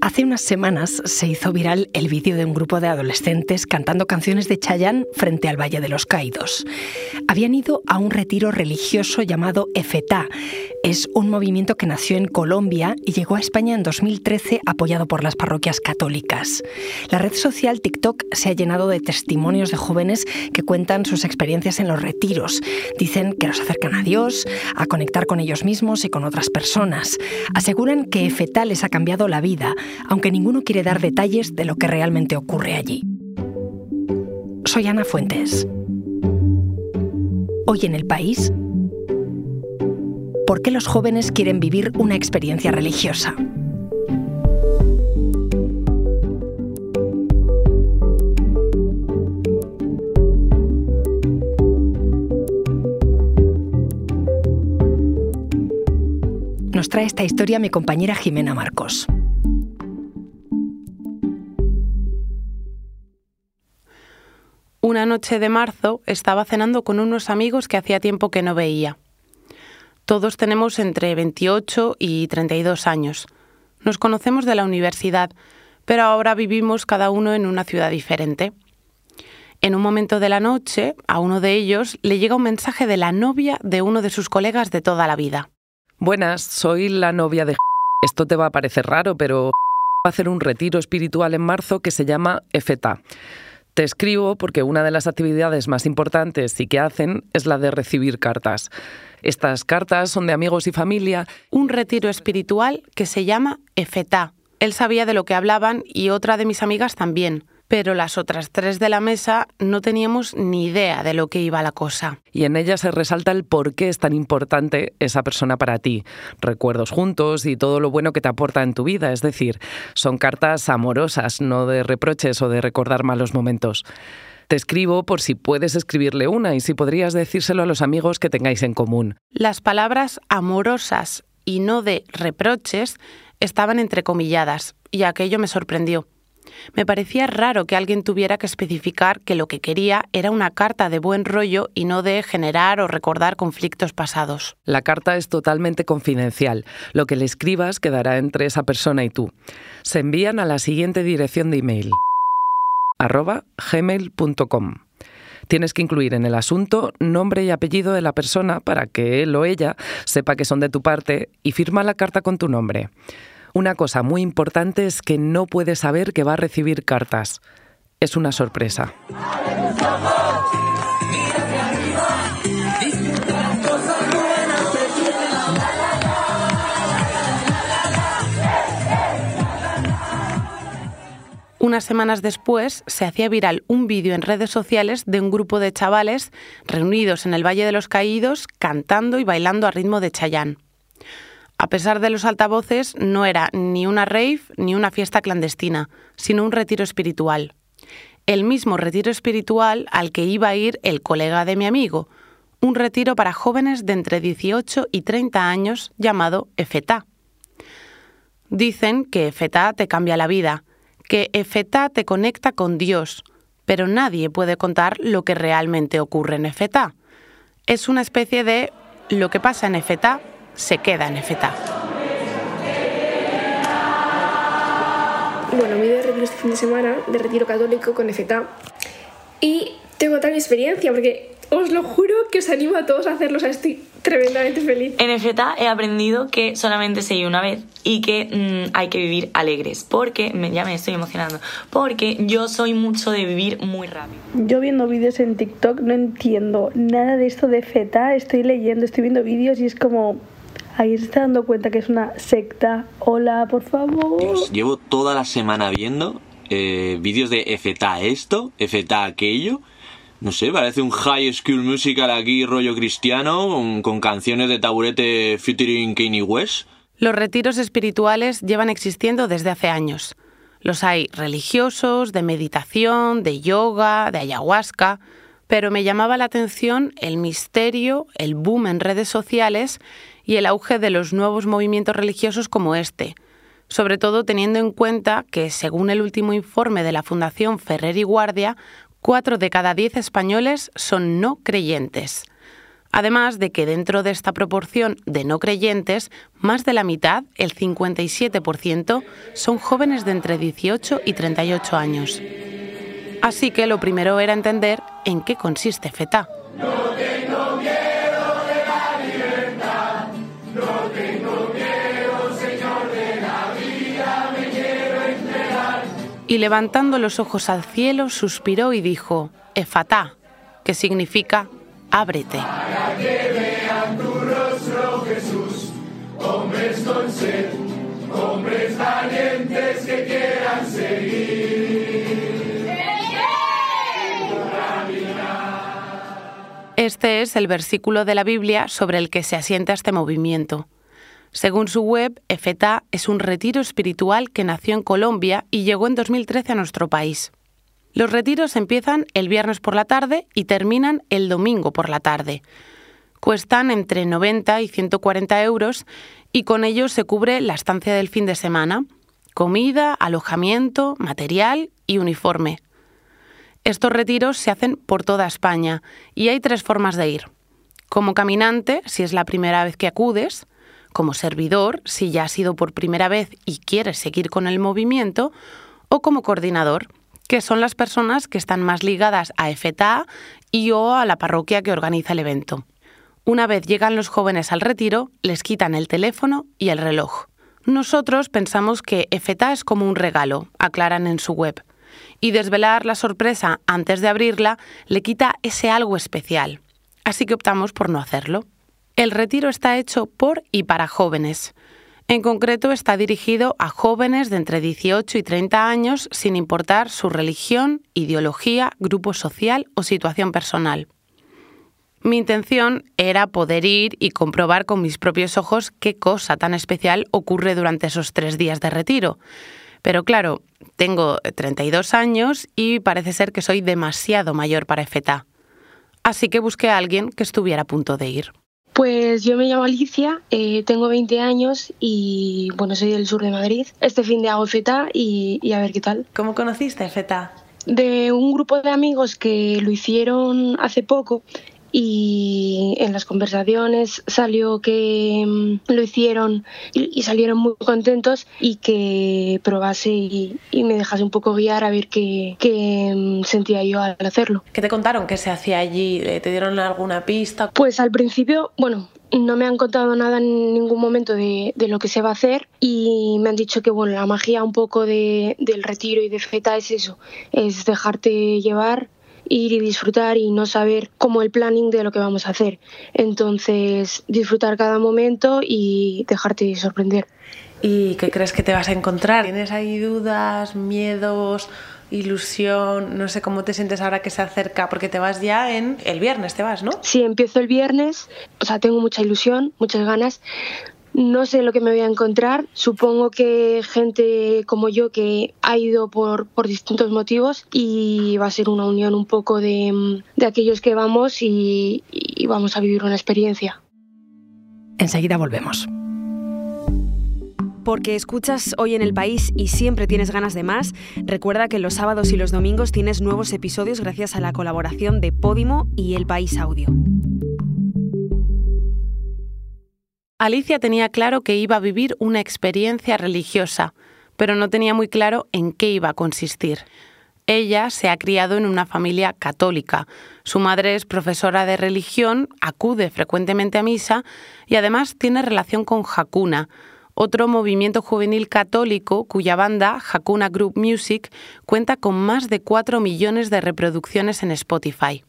Hace unas semanas se hizo viral el vídeo de un grupo de adolescentes cantando canciones de Chayanne frente al Valle de los Caídos. Habían ido a un retiro religioso llamado Efetá. Es un movimiento que nació en Colombia y llegó a España en 2013 apoyado por las parroquias católicas. La red social TikTok se ha llenado de testimonios de jóvenes que cuentan sus experiencias en los retiros. Dicen que los acercan a Dios, a conectar con ellos mismos y con otras personas. Aseguran que Efetá les ha cambiado la vida aunque ninguno quiere dar detalles de lo que realmente ocurre allí. Soy Ana Fuentes. Hoy en el país, ¿por qué los jóvenes quieren vivir una experiencia religiosa? Nos trae esta historia mi compañera Jimena Marcos. Una noche de marzo estaba cenando con unos amigos que hacía tiempo que no veía. Todos tenemos entre 28 y 32 años. Nos conocemos de la universidad, pero ahora vivimos cada uno en una ciudad diferente. En un momento de la noche, a uno de ellos le llega un mensaje de la novia de uno de sus colegas de toda la vida. Buenas, soy la novia de... Esto te va a parecer raro, pero... Va a hacer un retiro espiritual en marzo que se llama EFETA. Te escribo porque una de las actividades más importantes y que hacen es la de recibir cartas. Estas cartas son de amigos y familia. Un retiro espiritual que se llama Efetá. Él sabía de lo que hablaban y otra de mis amigas también pero las otras tres de la mesa no teníamos ni idea de lo que iba la cosa. Y en ella se resalta el por qué es tan importante esa persona para ti, recuerdos juntos y todo lo bueno que te aporta en tu vida, es decir, son cartas amorosas, no de reproches o de recordar malos momentos. Te escribo por si puedes escribirle una y si podrías decírselo a los amigos que tengáis en común. Las palabras amorosas y no de reproches estaban entrecomilladas y aquello me sorprendió. Me parecía raro que alguien tuviera que especificar que lo que quería era una carta de buen rollo y no de generar o recordar conflictos pasados. La carta es totalmente confidencial. Lo que le escribas quedará entre esa persona y tú. Se envían a la siguiente dirección de email arroba gmail.com. Tienes que incluir en el asunto nombre y apellido de la persona para que él o ella sepa que son de tu parte y firma la carta con tu nombre. Una cosa muy importante es que no puede saber que va a recibir cartas. Es una sorpresa. Unas semanas después se hacía viral un vídeo en redes sociales de un grupo de chavales reunidos en el Valle de los Caídos cantando y bailando a ritmo de Chayán. A pesar de los altavoces, no era ni una rave ni una fiesta clandestina, sino un retiro espiritual. El mismo retiro espiritual al que iba a ir el colega de mi amigo, un retiro para jóvenes de entre 18 y 30 años llamado EFETA. Dicen que EFETA te cambia la vida, que EFETA te conecta con Dios, pero nadie puede contar lo que realmente ocurre en EFETA. Es una especie de lo que pasa en EFETA se queda en EFETA. Bueno, me he ido de retiro este fin de semana, de retiro católico con EFETA. Y tengo tal experiencia porque os lo juro que os animo a todos a hacerlo, o sea, estoy tremendamente feliz. En EFETA he aprendido que solamente se vive una vez y que mm, hay que vivir alegres, porque me, ya me estoy emocionando, porque yo soy mucho de vivir muy rápido. Yo viendo vídeos en TikTok no entiendo nada de esto de EFETA, estoy leyendo, estoy viendo vídeos y es como Ahí se está dando cuenta que es una secta. Hola, por favor. Dios, llevo toda la semana viendo eh, vídeos de FTA esto, FTA aquello. No sé, parece un high school musical aquí, rollo cristiano, con, con canciones de taburete featuring Kanye West. Los retiros espirituales llevan existiendo desde hace años. Los hay religiosos, de meditación, de yoga, de ayahuasca, pero me llamaba la atención el misterio, el boom en redes sociales y el auge de los nuevos movimientos religiosos como este, sobre todo teniendo en cuenta que, según el último informe de la Fundación Ferrer y Guardia, cuatro de cada diez españoles son no creyentes. Además de que dentro de esta proporción de no creyentes, más de la mitad, el 57%, son jóvenes de entre 18 y 38 años. Así que lo primero era entender en qué consiste FETA. Y levantando los ojos al cielo, suspiró y dijo, Efatá, que significa ábrete. hombres hombres valientes que quieran seguir. Este es el versículo de la Biblia sobre el que se asienta este movimiento. Según su web, EFETA es un retiro espiritual que nació en Colombia y llegó en 2013 a nuestro país. Los retiros empiezan el viernes por la tarde y terminan el domingo por la tarde. Cuestan entre 90 y 140 euros y con ellos se cubre la estancia del fin de semana, comida, alojamiento, material y uniforme. Estos retiros se hacen por toda España y hay tres formas de ir. Como caminante, si es la primera vez que acudes, como servidor, si ya has ido por primera vez y quieres seguir con el movimiento, o como coordinador, que son las personas que están más ligadas a FTA y o a la parroquia que organiza el evento. Una vez llegan los jóvenes al retiro, les quitan el teléfono y el reloj. Nosotros pensamos que FTA es como un regalo, aclaran en su web, y desvelar la sorpresa antes de abrirla le quita ese algo especial. Así que optamos por no hacerlo. El retiro está hecho por y para jóvenes. En concreto está dirigido a jóvenes de entre 18 y 30 años sin importar su religión, ideología, grupo social o situación personal. Mi intención era poder ir y comprobar con mis propios ojos qué cosa tan especial ocurre durante esos tres días de retiro. Pero claro, tengo 32 años y parece ser que soy demasiado mayor para EFETA. Así que busqué a alguien que estuviera a punto de ir. Pues yo me llamo Alicia, eh, tengo 20 años y bueno, soy del sur de Madrid. Este fin de hago FETA y, y a ver qué tal. ¿Cómo conociste FETA? De un grupo de amigos que lo hicieron hace poco y en las conversaciones salió que mm, lo hicieron y, salieron muy contentos y que probase y, me dejase un poco guiar a ver qué, mm, sentía yo al hacerlo. ¿Qué te contaron? ¿Qué se hacía allí? ¿Te dieron alguna pista? Pues al principio, bueno, no me han contado nada en ningún momento de, de, lo que se va a hacer y me han dicho que bueno, la magia un poco de, del retiro y de feta es eso, es dejarte llevar ir y disfrutar y no saber cómo el planning de lo que vamos a hacer. Entonces, disfrutar cada momento y dejarte sorprender. ¿Y qué crees que te vas a encontrar? ¿Tienes ahí dudas, miedos, ilusión? No sé cómo te sientes ahora que se acerca, porque te vas ya en el viernes, te vas, ¿no? Sí, empiezo el viernes, o sea, tengo mucha ilusión, muchas ganas, no sé lo que me voy a encontrar. Supongo que gente como yo que ha ido por, por distintos motivos y va a ser una unión un poco de, de aquellos que vamos y, y vamos a vivir una experiencia. Enseguida volvemos porque escuchas hoy en el país y siempre tienes ganas de más, recuerda que los sábados y los domingos tienes nuevos episodios gracias a la colaboración de Podimo y El País Audio. Alicia tenía claro que iba a vivir una experiencia religiosa, pero no tenía muy claro en qué iba a consistir. Ella se ha criado en una familia católica. Su madre es profesora de religión, acude frecuentemente a misa y además tiene relación con Hakuna, otro movimiento juvenil católico cuya banda, Hakuna Group Music, cuenta con más de 4 millones de reproducciones en Spotify.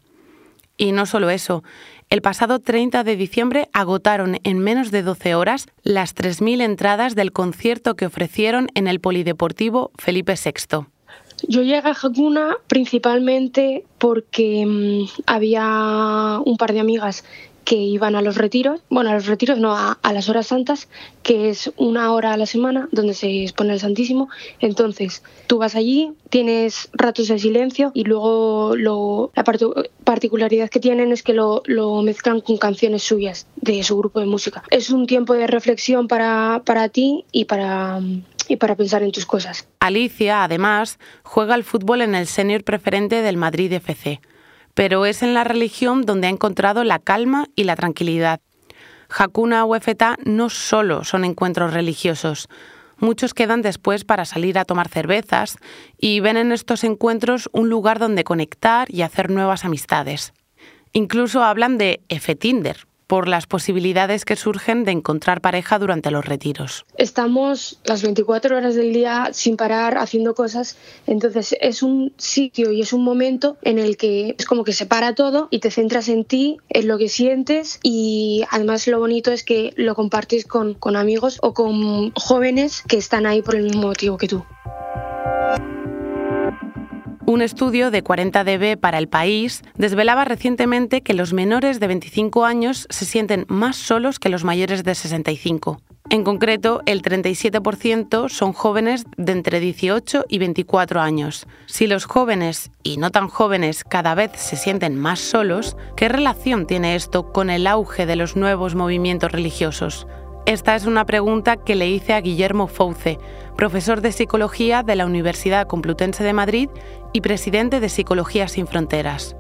Y no solo eso, el pasado 30 de diciembre agotaron en menos de 12 horas las 3.000 entradas del concierto que ofrecieron en el Polideportivo Felipe VI. Yo llegué a Hakuna principalmente porque mm, había un par de amigas que iban a los retiros, bueno, a los retiros no, a, las horas santas, que es una hora a la semana donde se expone el Santísimo. Entonces, tú vas allí, tienes ratos de silencio y luego lo, la particularidad que tienen es que lo, lo, mezclan con canciones suyas de su grupo de música. Es un tiempo de reflexión para, para ti y para y para pensar en tus cosas. Alicia, además, juega al fútbol en el senior preferente del Madrid FC pero es en la religión donde ha encontrado la calma y la tranquilidad. Hakuna o Efetá no solo son encuentros religiosos, muchos quedan después para salir a tomar cervezas y ven en estos encuentros un lugar donde conectar y hacer nuevas amistades. Incluso hablan de Efetinder, por las posibilidades que surgen de encontrar pareja durante los retiros. Estamos las 24 horas del día sin parar haciendo cosas, entonces es un sitio y es un momento en el que es como que se para todo y te centras en ti, en lo que sientes y además lo bonito es que lo compartes con, con amigos o con jóvenes que están ahí por el mismo motivo que tú. Un estudio de 40 dB para el país desvelaba recientemente que los menores de 25 años se sienten más solos que los mayores de 65. En concreto, el 37% son jóvenes de entre 18 y 24 años. Si los jóvenes y no tan jóvenes cada vez se sienten más solos, ¿qué relación tiene esto con el auge de los nuevos movimientos religiosos? Esta es una pregunta que le hice a Guillermo Fouce, profesor de psicología de la Universidad Complutense de Madrid y presidente de Psicología Sin Fronteras.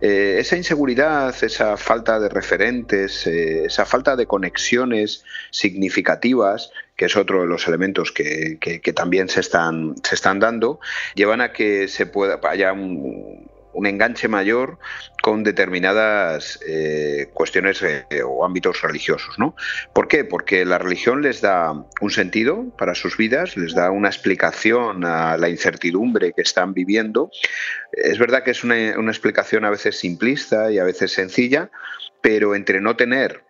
Eh, esa inseguridad, esa falta de referentes, eh, esa falta de conexiones significativas, que es otro de los elementos que, también se están, se están dando, llevan a que se pueda haya un, un enganche mayor con determinadas eh, cuestiones eh, o ámbitos religiosos. ¿no? ¿Por qué? Porque la religión les da un sentido para sus vidas, les da una explicación a la incertidumbre que están viviendo. Es verdad que es una, una explicación a veces simplista y a veces sencilla, pero entre no tener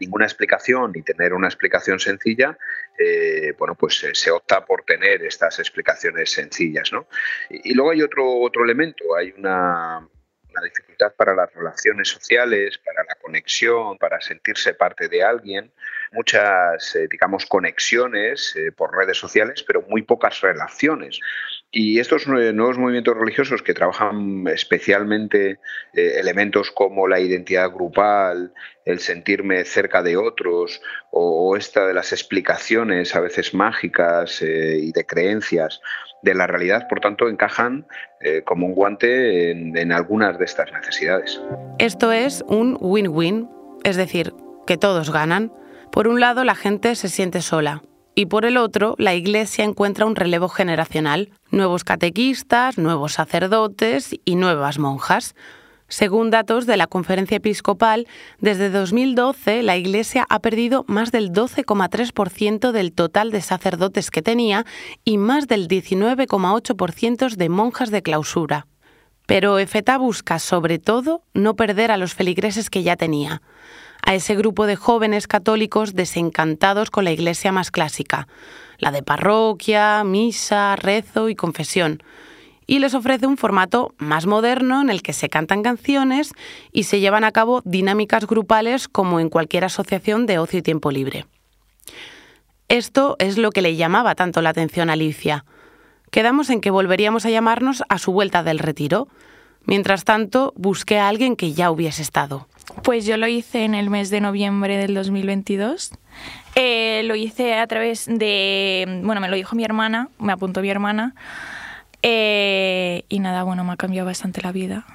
ninguna explicación y tener una explicación sencilla, eh, bueno, pues se opta por tener estas explicaciones sencillas, ¿no? Y, luego hay otro, otro elemento, hay una, dificultad para las relaciones sociales, para la conexión, para sentirse parte de alguien, muchas, eh, digamos, conexiones eh, por redes sociales, pero muy pocas relaciones. Y estos nuevos movimientos religiosos que trabajan especialmente eh, elementos como la identidad grupal, el sentirme cerca de otros o, esta de las explicaciones a veces mágicas eh, y de creencias de la realidad, por tanto, encajan eh, como un guante en, en algunas de estas necesidades. Esto es un win-win, es decir, que todos ganan. Por un lado, la gente se siente sola, y por el otro, la Iglesia encuentra un relevo generacional, nuevos catequistas, nuevos sacerdotes y nuevas monjas. Según datos de la Conferencia Episcopal, desde 2012 la Iglesia ha perdido más del 12,3% del total de sacerdotes que tenía y más del 19,8% de monjas de clausura. Pero Efeta busca, sobre todo, no perder a los feligreses que ya tenía a ese grupo de jóvenes católicos desencantados con la iglesia más clásica, la de parroquia, misa, rezo y confesión, y les ofrece un formato más moderno en el que se cantan canciones y se llevan a cabo dinámicas grupales como en cualquier asociación de ocio y tiempo libre. Esto es lo que le llamaba tanto la atención a Alicia. Quedamos en que volveríamos a llamarnos a su vuelta del retiro. Mientras tanto, busqué a alguien que ya hubiese estado. Pues yo lo hice en el mes de noviembre del 2022. Eh, lo hice a través de, bueno, me lo dijo mi hermana, me apuntó mi hermana. Eh, y nada, bueno, me ha cambiado bastante la vida,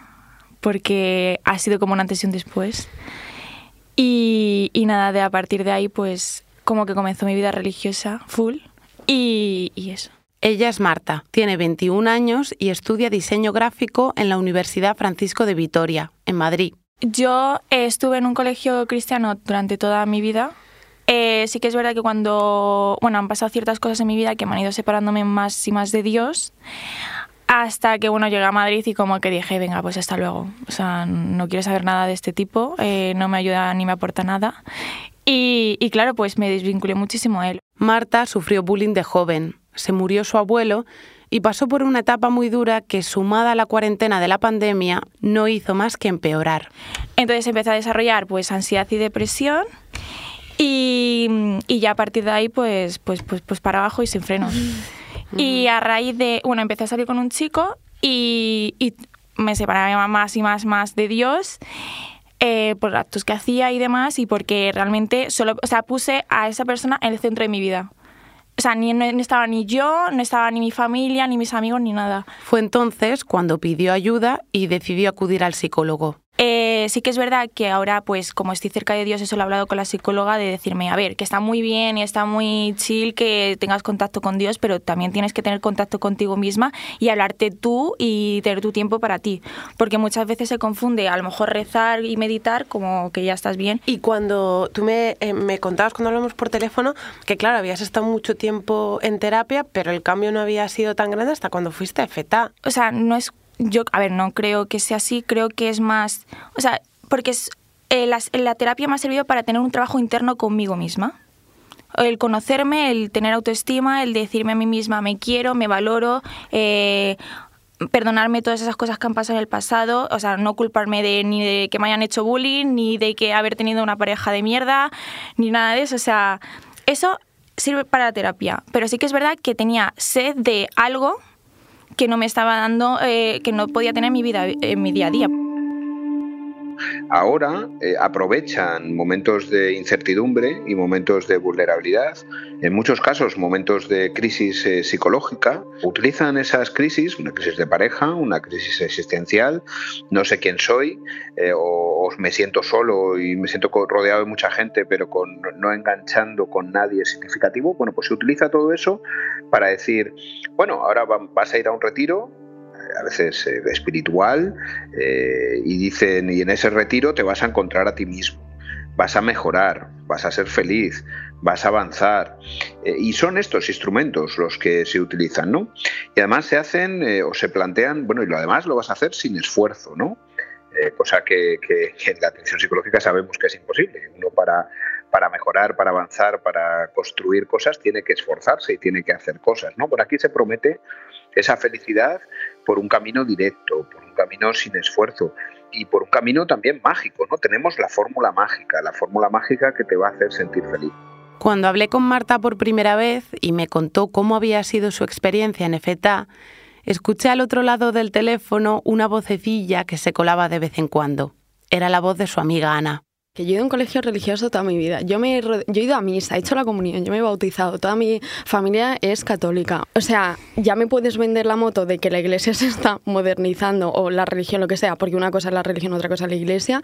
porque ha sido como una antes y un después. Y, y nada, de a partir de ahí, pues como que comenzó mi vida religiosa full y, y eso. Ella es Marta, tiene 21 años y estudia diseño gráfico en la Universidad Francisco de Vitoria, en Madrid. Yo estuve en un colegio cristiano durante toda mi vida. Eh, sí que es verdad que cuando, bueno, han pasado ciertas cosas en mi vida que me han ido separándome más y más de Dios, hasta que, bueno, llegué a Madrid y como que dije, venga, pues hasta luego. O sea, no quiero saber nada de este tipo, eh, no me ayuda ni me aporta nada. Y, y claro, pues me desvinculé muchísimo a él. Marta sufrió bullying de joven. Se murió su abuelo y pasó por una etapa muy dura que, sumada a la cuarentena de la pandemia, no hizo más que empeorar. Entonces empecé a desarrollar pues ansiedad y depresión y, y ya a partir de ahí pues, pues, pues, pues para abajo y sin frenos. Y a raíz de, bueno, empecé a salir con un chico y, y me separaba más y más, más de Dios. Eh, por actos que hacía y demás y porque realmente solo, o sea, puse a esa persona en el centro de mi vida. O sea, ni, no estaba ni yo, no estaba ni mi familia, ni mis amigos, ni nada. Fue entonces cuando pidió ayuda y decidió acudir al psicólogo. Eh, sí que es verdad que ahora, pues como estoy cerca de Dios, eso lo he hablado con la psicóloga de decirme, a ver, que está muy bien y está muy chill que tengas contacto con Dios, pero también tienes que tener contacto contigo misma y hablarte tú y tener tu tiempo para ti, porque muchas veces se confunde a lo mejor rezar y meditar como que ya estás bien. Y cuando tú me, eh, me contabas cuando hablamos por teléfono que claro, habías estado mucho tiempo en terapia, pero el cambio no había sido tan grande hasta cuando fuiste a FETA. O sea, no es yo, a ver, no creo que sea así, creo que es más, o sea, porque es, eh, la, terapia me ha servido para tener un trabajo interno conmigo misma. El conocerme, el tener autoestima, el decirme a mí misma me quiero, me valoro, eh, perdonarme todas esas cosas que han pasado en el pasado, o sea, no culparme de ni de que me hayan hecho bullying, ni de que haber tenido una pareja de mierda, ni nada de eso, o sea, eso sirve para la terapia, pero sí que es verdad que tenía sed de algo que no me estaba dando, eh, que no podía tener en mi vida, en mi día a día. Ahora eh, aprovechan momentos de incertidumbre y momentos de vulnerabilidad, en muchos casos momentos de crisis eh, psicológica, utilizan esas crisis, una crisis de pareja, una crisis existencial, no sé quién soy, o, me siento solo y me siento rodeado de mucha gente, pero con, no enganchando con nadie significativo, bueno, pues se utiliza todo eso para decir, bueno, ahora vas a ir a un retiro, eh, a veces eh, espiritual, eh, y dicen, y en ese retiro te vas a encontrar a ti mismo, vas a mejorar, vas a ser feliz, vas a avanzar. y son estos instrumentos los que se utilizan, ¿no? Y además se hacen o se plantean, bueno, y lo además lo vas a hacer sin esfuerzo, ¿no? cosa que, que, en la atención psicológica sabemos que es imposible. Uno para para mejorar, para avanzar, para construir cosas, tiene que esforzarse y tiene que hacer cosas. ¿no? Por aquí se promete esa felicidad por un camino directo, por un camino sin esfuerzo y por un camino también mágico. ¿no? Tenemos la fórmula mágica, la fórmula mágica que te va a hacer sentir feliz. Cuando hablé con Marta por primera vez y me contó cómo había sido su experiencia en EFETA, escuché al otro lado del teléfono una vocecilla que se colaba de vez en cuando. Era la voz de su amiga Ana que yo he ido a un colegio religioso toda mi vida. Yo, me he, yo he ido a misa, he hecho la comunión, yo me he bautizado, toda mi familia es católica. O sea, ya me puedes vender la moto de que la iglesia se está modernizando o la religión, lo que sea, porque una cosa es la religión, otra cosa es la iglesia.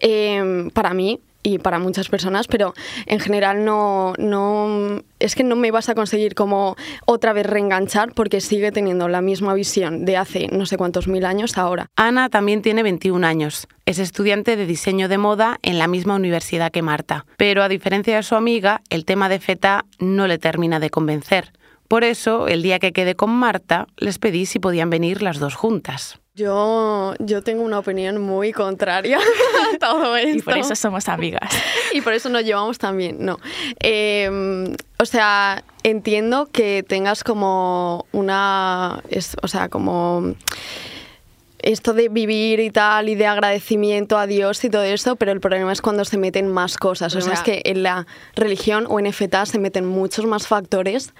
Eh, para mí, y para muchas personas, pero en general no, no es que no me vas a conseguir como otra vez reenganchar porque sigue teniendo la misma visión de hace no sé cuántos mil años ahora. Ana también tiene 21 años. Es estudiante de diseño de moda en la misma universidad que Marta. Pero a diferencia de su amiga, el tema de FETA no le termina de convencer. Por eso, el día que quede con Marta, les pedí si podían venir las dos juntas. Yo, yo tengo una opinión muy contraria a todo esto. Y por eso somos amigas. y por eso nos llevamos también, no. Em, o sea, entiendo que tengas como una... o sea, como esto de vivir y tal y de agradecimiento a Dios y todo eso, pero el problema es cuando se meten más cosas. O sea, es que en la religión o en FETA se meten muchos más factores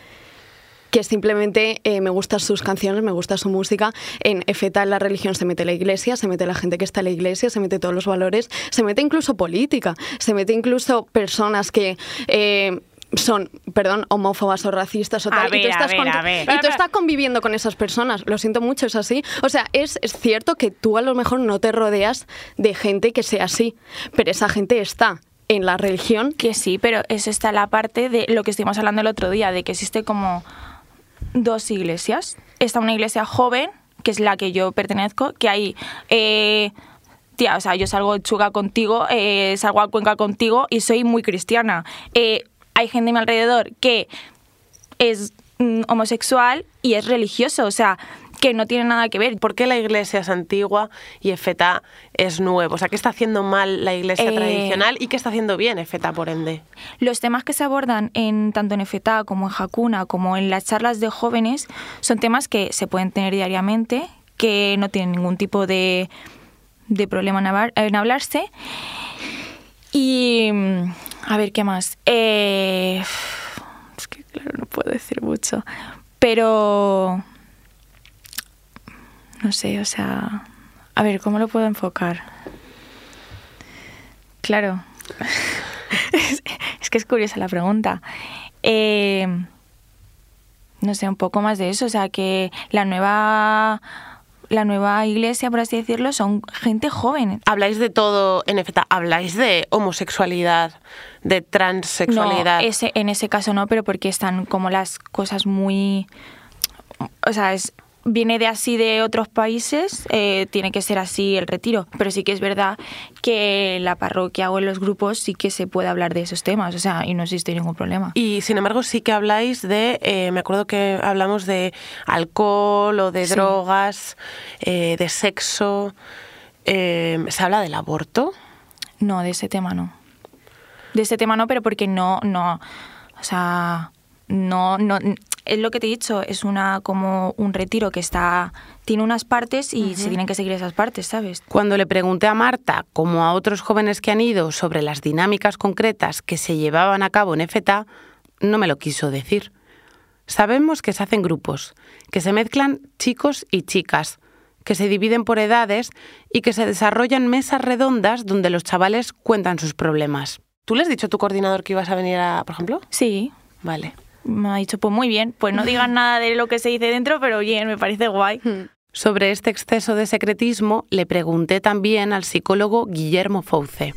que simplemente eh, me gustan sus canciones, me gusta su música. En EFETA, en la religión, se mete la iglesia, se mete la gente que está en la iglesia, se mete todos los valores, se mete incluso política, se mete incluso personas que... Eh, son, perdón, homófobas o racistas o tal. y, tú estás y tú estás conviviendo con esas personas. Lo siento mucho, es así. O sea, es, es, cierto que tú a lo mejor no te rodeas de gente que sea así, pero esa gente está en la religión. Que sí, pero es esta la parte de lo que estuvimos hablando el otro día, de que existe como dos iglesias. Está una iglesia joven, que es la que yo pertenezco, que hay... Eh, tía, o sea, yo salgo chuga contigo, eh, salgo a Cuenca contigo y soy muy cristiana. Eh, hay gente a mi alrededor que es mm, homosexual y es religioso, o sea, que no tiene nada que ver. ¿Por qué la iglesia es antigua y EFETA es nuevo? O sea, ¿qué está haciendo mal la iglesia eh, tradicional y qué está haciendo bien EFETA, por ende? Los temas que se abordan en tanto en EFETA como en Hakuna, como en las charlas de jóvenes, son temas que se pueden tener diariamente, que no tienen ningún tipo de, de problema en, hablarse. Y a ver, ¿qué más? Eh, es que claro, no puedo decir mucho. Pero no sé, o sea, a ver, ¿cómo lo puedo enfocar? Claro, es, que es curiosa la pregunta. Eh, no sé, un poco más de eso. O sea, que la nueva la nueva iglesia, por así decirlo, son gente joven. Habláis de todo en EFETA, habláis de homosexualidad, de transexualidad. No, ese, en ese caso no, pero porque están como las cosas muy... O sea, es, viene de así de otros países, eh, tiene que ser así el retiro. Pero sí que es verdad que la parroquia o en los grupos sí que se puede hablar de esos temas, o sea, y no existe ningún problema. Y sin embargo sí que habláis de, eh, me acuerdo que hablamos de alcohol o de Sí. drogas, eh, de sexo. ¿Se habla del aborto? No, de ese tema no. De ese tema no, pero porque no, no, o sea, no, no, es lo que te he dicho, es una como un retiro que está, tiene unas partes y se tienen que seguir esas partes, ¿sabes? Cuando le pregunté a Marta, como a otros jóvenes que han ido, sobre las dinámicas concretas que se llevaban a cabo en EFETA, no me lo quiso decir. Sabemos que se hacen grupos, que se mezclan chicos y chicas, que se dividen por edades y que se desarrollan mesas redondas donde los chavales cuentan sus problemas. ¿Tú le has dicho a tu coordinador que ibas a venir a, por ejemplo? Sí. Vale. Me ha dicho, pues muy bien, pues no digan nada de lo que se dice dentro, pero bien, me parece guay. Sobre este exceso de secretismo le pregunté también al psicólogo Guillermo Fouce.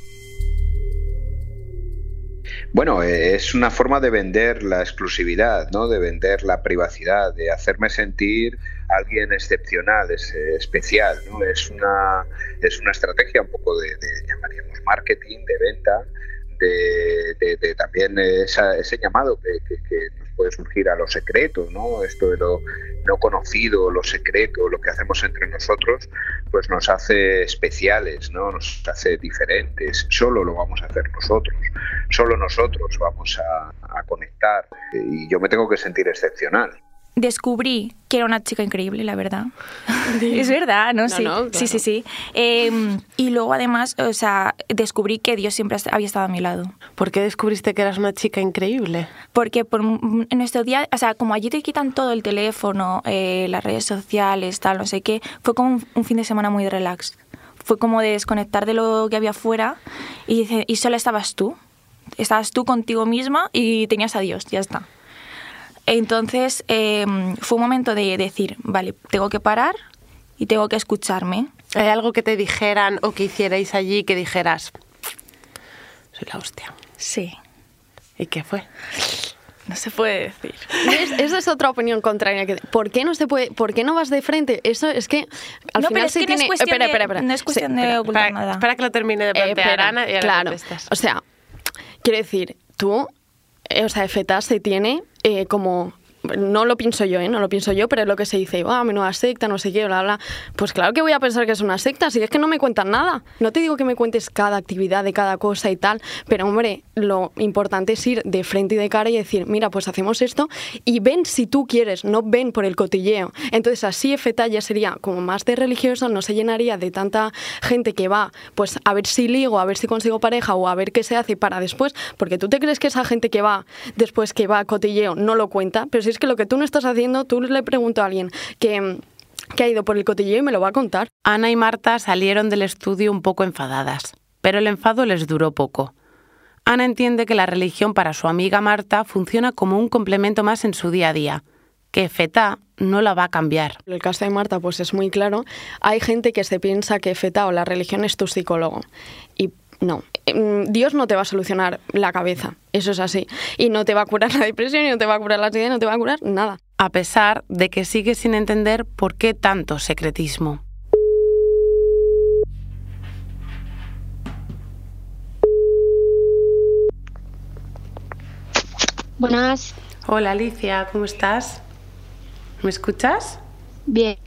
Bueno, eh, es una forma de vender la exclusividad, ¿no? De vender la privacidad, de hacerme sentir alguien excepcional, es, eh, especial, ¿no? Es una, es una estrategia un poco de, de, llamaríamos marketing, de venta, de, también esa- ese llamado que, nos puede surgir a lo secreto, ¿no? Esto de lo no conocido, lo secreto, lo que hacemos entre nosotros, pues nos hace especiales, ¿no? Nos hace diferentes. Solo lo vamos a hacer nosotros. Solo nosotros vamos a conectar. Y yo me tengo que sentir excepcional. Descubrí que era una chica increíble, la verdad. es verdad, ¿no? No, sí. no, sí, claro. sí, sí. Eh, y luego además, o sea, descubrí que Dios siempre había estado a mi lado. ¿Por qué descubriste que eras una chica increíble? Porque por, en nuestro día, o sea, como allí te quitan todo el teléfono, eh, las redes sociales, tal, no sé qué, fue como un, un fin de semana muy relax. Fue como de desconectar de lo que había afuera y, y solo estabas tú. Estabas tú contigo misma y tenías a Dios, ya está. Entonces eh, fue un momento de decir, vale, tengo que parar y tengo que escucharme. ¿Hay algo que te dijeran o que hicierais allí que dijeras, soy la hostia? Sí. ¿Y qué fue? No se puede decir. ¿Ves? Esa es otra opinión contraria. Que, ¿Por qué no se puede? ¿Por qué no vas de frente? Eso es que al No, final pero es se que no es tiene. cuestión espera, de- espera, espera. no es cuestión de espera. ocultar nada. espera que lo termine de Eh, plantear espera, Ana y ahora claro. O sea, quiero decir, tú, eh, o sea, FETA se tiene eh, como. No lo pienso yo, ¿eh? No lo pienso yo, pero es lo que se dice, ah, menuda secta, no sé qué, bla, bla. Pues claro que voy a pensar que es una secta, si es que no me cuentan nada. No te digo que me cuentes cada actividad de cada cosa y tal, pero hombre, lo importante es ir de frente y de cara y decir, mira, pues hacemos esto y ven si tú quieres, no ven por el cotilleo. Entonces así FETA ya sería como más de religioso, no se llenaría de tanta gente que va, pues a ver si ligo, a ver si consigo pareja o a ver qué se hace para después, porque tú te crees que esa gente que va después que va a cotilleo no lo cuenta, pero si es que lo que tú no estás haciendo, tú le pregunto a alguien que, que ha ido por el cotilleo y me lo va a contar. Ana y Marta salieron del estudio un poco enfadadas, pero el enfado les duró poco. Ana entiende que la religión para su amiga Marta funciona como un complemento más en su día a día, que FETA no la va a cambiar. El caso de Marta pues es muy claro. Hay gente que se piensa que FETA o la religión es tu psicólogo. Y no. Em, Dios no te va a solucionar la cabeza. Eso es así. Y no te va a curar la depresión, y no te va a curar la ansiedad, y no te va a curar nada. A pesar de que sigue sin entender por qué tanto secretismo. Buenas. Hola Alicia, ¿cómo estás? ¿Me escuchas? Bien.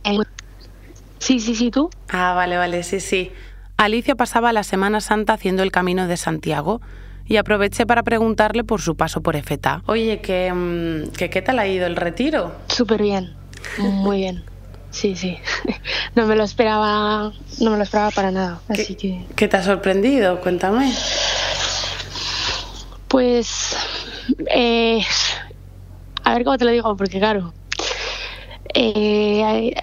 Sí, sí, sí, tú. Ah, vale, vale, sí, sí. Alicia pasaba la Semana Santa haciendo el camino de Santiago y aproveché para preguntarle por su paso por EFETA. Oye, que, mm, que ¿qué tal ha ido el retiro? Súper bien. Muy bien. Sí, sí. No me lo esperaba, no me lo esperaba para nada. Así que, ¿Qué te ha sorprendido? Cuéntame. pues, eh, a ver cómo te lo digo, porque claro, eh,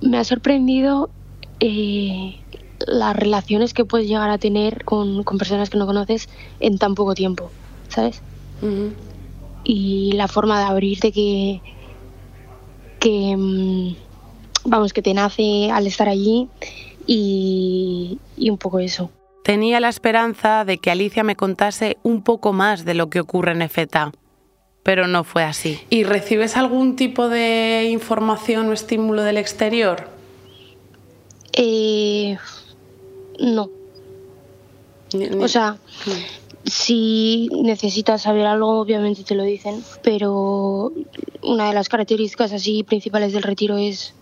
me ha sorprendido eh, las relaciones que puedes llegar a tener con, con personas que no conoces en tan poco tiempo, ¿sabes? y la forma de abrirte que, que mm, vamos, que te nace al estar allí y, y un poco eso. Tenía la esperanza de que Alicia me contase un poco más de lo que ocurre en EFETA, pero no fue así. ¿Y recibes algún tipo de información o estímulo del exterior? Eh, no. O sea, si necesitas saber algo, obviamente te lo dicen, pero una de las características así principales del retiro es,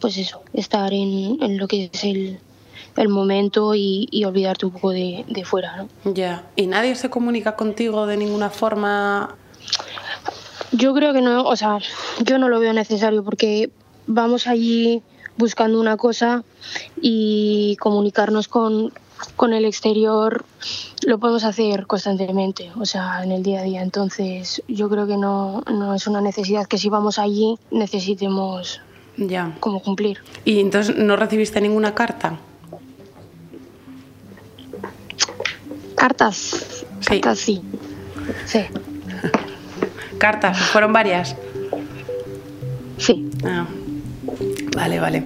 pues eso, estar en, en lo que es el, el momento y, y, olvidarte un poco de, de fuera, ¿no? Ya. ¿Y nadie se comunica contigo de ninguna forma? Yo creo que no, o sea, yo no lo veo necesario porque vamos allí buscando una cosa y comunicarnos con, con el exterior lo podemos hacer constantemente, o sea, en el día a día. Entonces, yo creo que no, no es una necesidad que si vamos allí necesitemos ya. como cumplir. ¿Y entonces no recibiste ninguna carta? Cartas. Sí. Cartas sí. Sí. ¿Cartas? ¿Fueron varias? Sí. Ah. Vale, vale.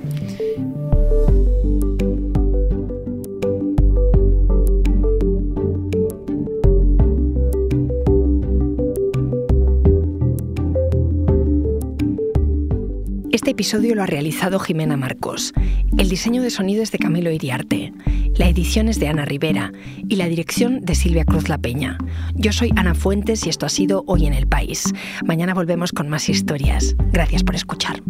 Este episodio lo ha realizado Jimena Marcos. El diseño de sonido es de Camilo Iriarte. La edición es de Ana Rivera y la dirección de Silvia Cruz La Peña. Yo soy Ana Fuentes y esto ha sido Hoy en el País. Mañana volvemos con más historias. Gracias por escuchar.